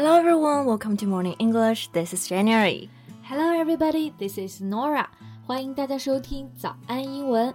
Hello everyone, welcome to Morning English. This is January. Hello everybody, this is Norah. 欢迎大家收听早安英文。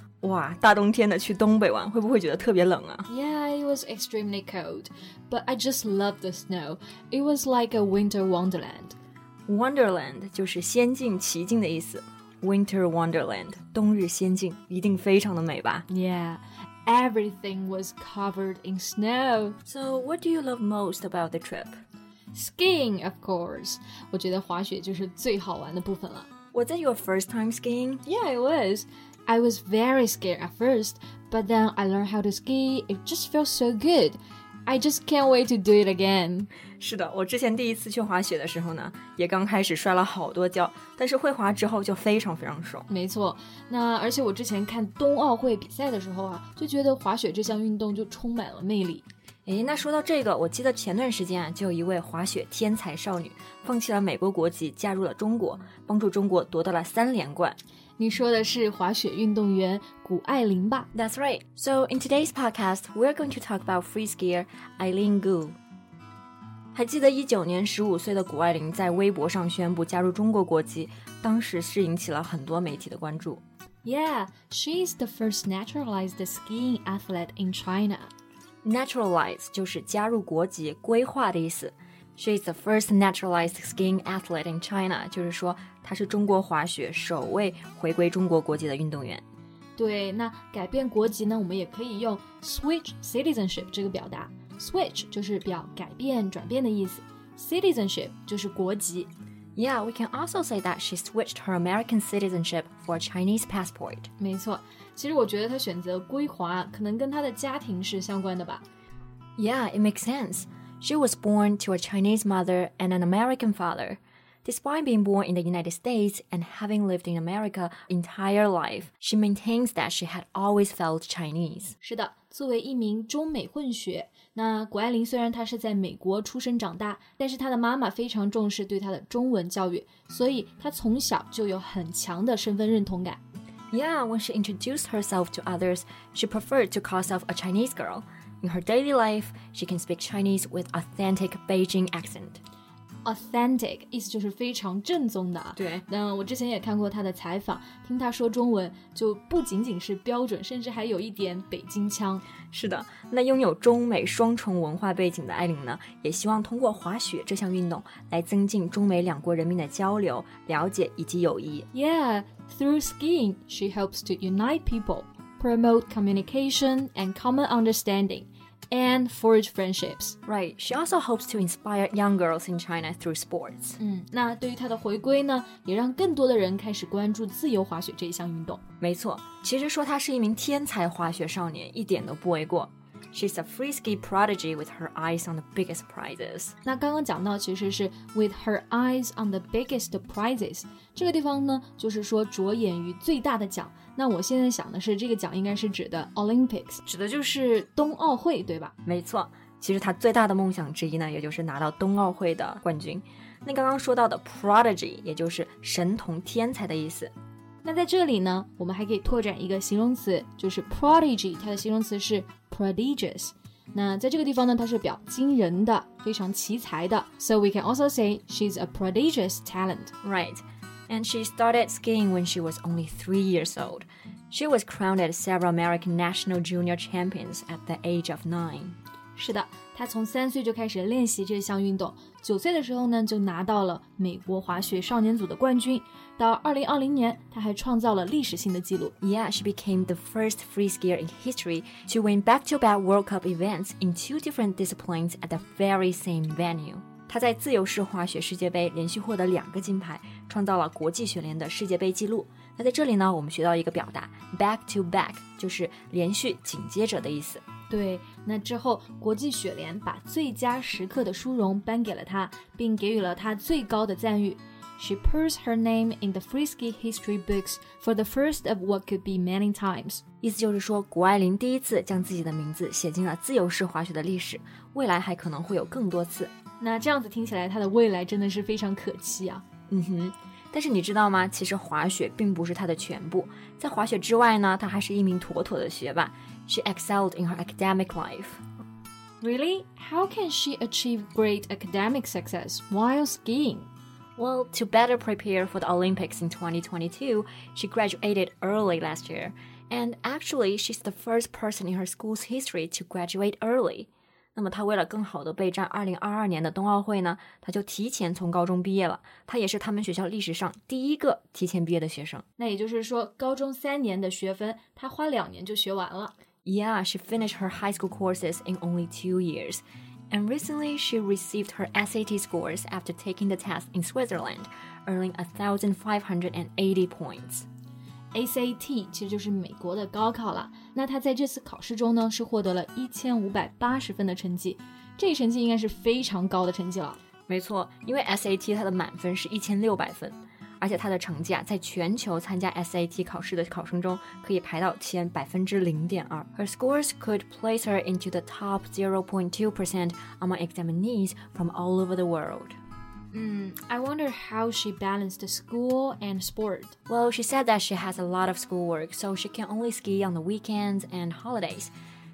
哇，大冬天的去东北玩，会不会觉得特别冷啊？Yeah, it was extremely cold, but I just loved the snow. It was like a winter wonderland. Wonderland 就是仙境、奇境的意思。Winter Wonderland，冬日仙境，一定非常的美吧？Yeah, everything was covered in snow. So, what do you love most about the trip? Skiing, of course. 我觉得滑雪就是最好玩的部分了。Was it your first time skiing? Yeah, it was. I was very scared at first, but then I learned how to ski. It just feels so good. I just can't wait to do it again. 是的，我之前第一次去滑雪的时候呢，也刚开始摔了好多跤，但是会滑之后就非常非常爽。没错，那而且我之前看冬奥会比赛的时候啊，就觉得滑雪这项运动就充满了魅力。诶，那说到这个，我记得前段时间啊，就有一位滑雪天才少女，放弃了美国国籍，加入了中国，帮助中国夺得了三连冠。That's right. So in today's podcast, we're going to talk about free skier Eileen Gu. 还记得一九年十五岁的谷爱凌在微博上宣布加入中国国籍，当时是引起了很多媒体的关注。Yeah, is the first naturalized skiing athlete in China. Naturalize 就是加入国籍、归化的意思。she is the first naturalized skiing athlete in China，就是说她是中国滑雪首位回归中国国籍的运动员。对，那改变国籍呢，我们也可以用 switch citizenship 这个表达。Switch 就是表改变、转变的意思，citizenship 就是国籍。Yeah, we can also say that she switched her American citizenship for a Chinese passport. 没错，其实我觉得她选择归化，可能跟她的家庭是相关的吧。Yeah, it makes sense. She was born to a Chinese mother and an American father. Despite being born in the United States and having lived in America entire life, she maintains that she had always felt Chinese. 是的，作为一名中美混血，那谷爱凌虽然她是在美国出生长大，但是她的妈妈非常重视对她的中文教育，所以她从小就有很强的身份认同感。Yeah, when she introduced herself to others, she preferred to call herself a Chinese girl. In her daily life, she can speak Chinese with authentic Beijing accent. Authentic 意思就是非常正宗的啊。对，那我之前也看过她的采访，听她说中文就不仅仅是标准，甚至还有一点北京腔。是的，那拥有中美双重文化背景的艾琳呢，也希望通过滑雪这项运动来增进中美两国人民的交流、了解以及友谊。Yeah, through skiing, she helps to unite people, promote communication and common understanding And forge friendships. Right. She also hopes to inspire young girls in China through sports. 嗯，那对于她的回归呢，也让更多的人开始关注自由滑雪这一项运动。没错，其实说她是一名天才滑雪少年，一点都不为过。She's a free ski prodigy with her eyes on the biggest prizes。那刚刚讲到其实是 with her eyes on the biggest prizes，这个地方呢，就是说着眼于最大的奖。那我现在想的是，这个奖应该是指的 Olympics，指的就是冬奥会，对吧？没错，其实她最大的梦想之一呢，也就是拿到冬奥会的冠军。那刚刚说到的 prodigy，也就是神童、天才的意思。那在这里呢，我们还可以拓展一个形容词，就是 prodigy，它的形容词是 prodigious。那在这个地方呢，它是表惊人的、非常奇才的。So we can also say she's a prodigious talent. Right. And she started skiing when she was only three years old. She was crowned as several American national junior champions at the age of nine. 是的， 他从三岁就开始练习这项运动，九岁的时候呢就拿到了美国滑雪少年组的冠军。到二零二零年，他还创造了历史性的记录。Yeah, she became the first free skier in history to win back-to-back World Cup events in two different disciplines at the very same venue. 她在自由式滑雪世界杯连续获得两个金牌，创造了国际雪联的世界杯纪录。那在这里呢，我们学到一个表达，back to back，就是连续紧接着的意思。对，那之后国际雪联把最佳时刻的殊荣颁给了他，并给予了他最高的赞誉。She puts her name in the freeski history books for the first of what could be many times。意思就是说，谷爱凌第一次将自己的名字写进了自由式滑雪的历史，未来还可能会有更多次。那这样子听起来，她的未来真的是非常可期啊。嗯哼。但是你知道吗？其实滑雪并不是她的全部。在滑雪之外呢，她还是一名妥妥的学霸。She excelled in her academic life. Really? How can she achieve great academic success while skiing? Well, to better prepare for the Olympics in 2022, she graduated early last year. And actually, she's the first person in her school's history to graduate early. 那么他为了更好的备战2022年的冬奥会呢，他就提前从高中毕业了。他也是他们学校历史上第一个提前毕业的学生。那也就是说，高中三年的学分，他花两年就学完了。Yeah, she finished her high school courses in only two years. And recently, she received her SAT scores after taking the test in Switzerland, earning 1,580 points. SAT 其实就是美国的高考了。那他在这次考试中呢，是获得了一千五百八十分的成绩，这一成绩应该是非常高的成绩了。没错，因为 SAT 它的满分是一千六百分，而且他的成绩啊，在全球参加 SAT 考试的考生中可以排到前百分之零点二。Her scores could place her into the top 0.2 percent among examinees from all over the world. Mm, I wonder how she balanced school and sport. Well, she said that she has a lot of schoolwork, so she can only ski on the weekends and holidays.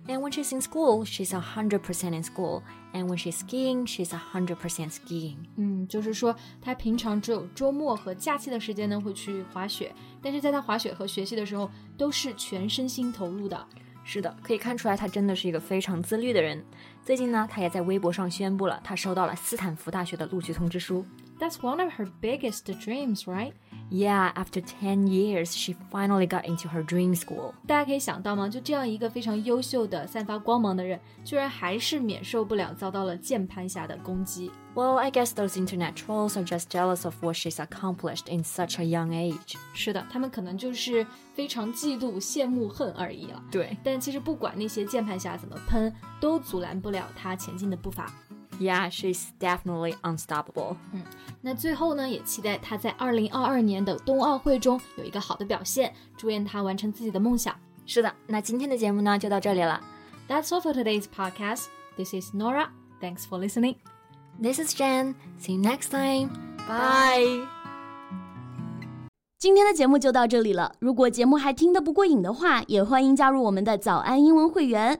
And when she's in school, she's 100% in school. And when she's skiing, she's 100% skiing. 嗯，就是说她平常只有周末和假期的时间呢会去滑雪，但是在她滑雪和学习的时候都是全身心投入的。 是的，可以看出来他真的是一个非常自律的人。最近呢，他也在微博上宣布了，他收到了斯坦福大学的录取通知书。That's one of her biggest dreams, right? Yeah, after 10 years, she finally got into her dream school. 大家可以想到吗？就这样一个非常优秀的、散发光芒的人，居然还是免受不了遭到了键盘侠的攻击。Well, I guess those internet trolls are just jealous of what she's accomplished in such a young age. 是的，他们可能就是非常嫉妒、羡慕、恨而已了。对，但其实不管那些键盘侠怎么喷，都阻拦不了他前进的步伐。 Yeah, she's definitely unstoppable. 嗯，那最后呢，也期待她在二零二二年的冬奥会中有一个好的表现，祝愿她完成自己的梦想。是的，那今天的节目呢就到这里了。That's all for today's podcast. This is Nora. Thanks for listening. This is Jen. See you next time. Bye. 今天的节目就到这里了。如果节目还听得不过瘾的话，也欢迎加入我们的早安英文会员。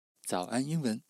早安英文。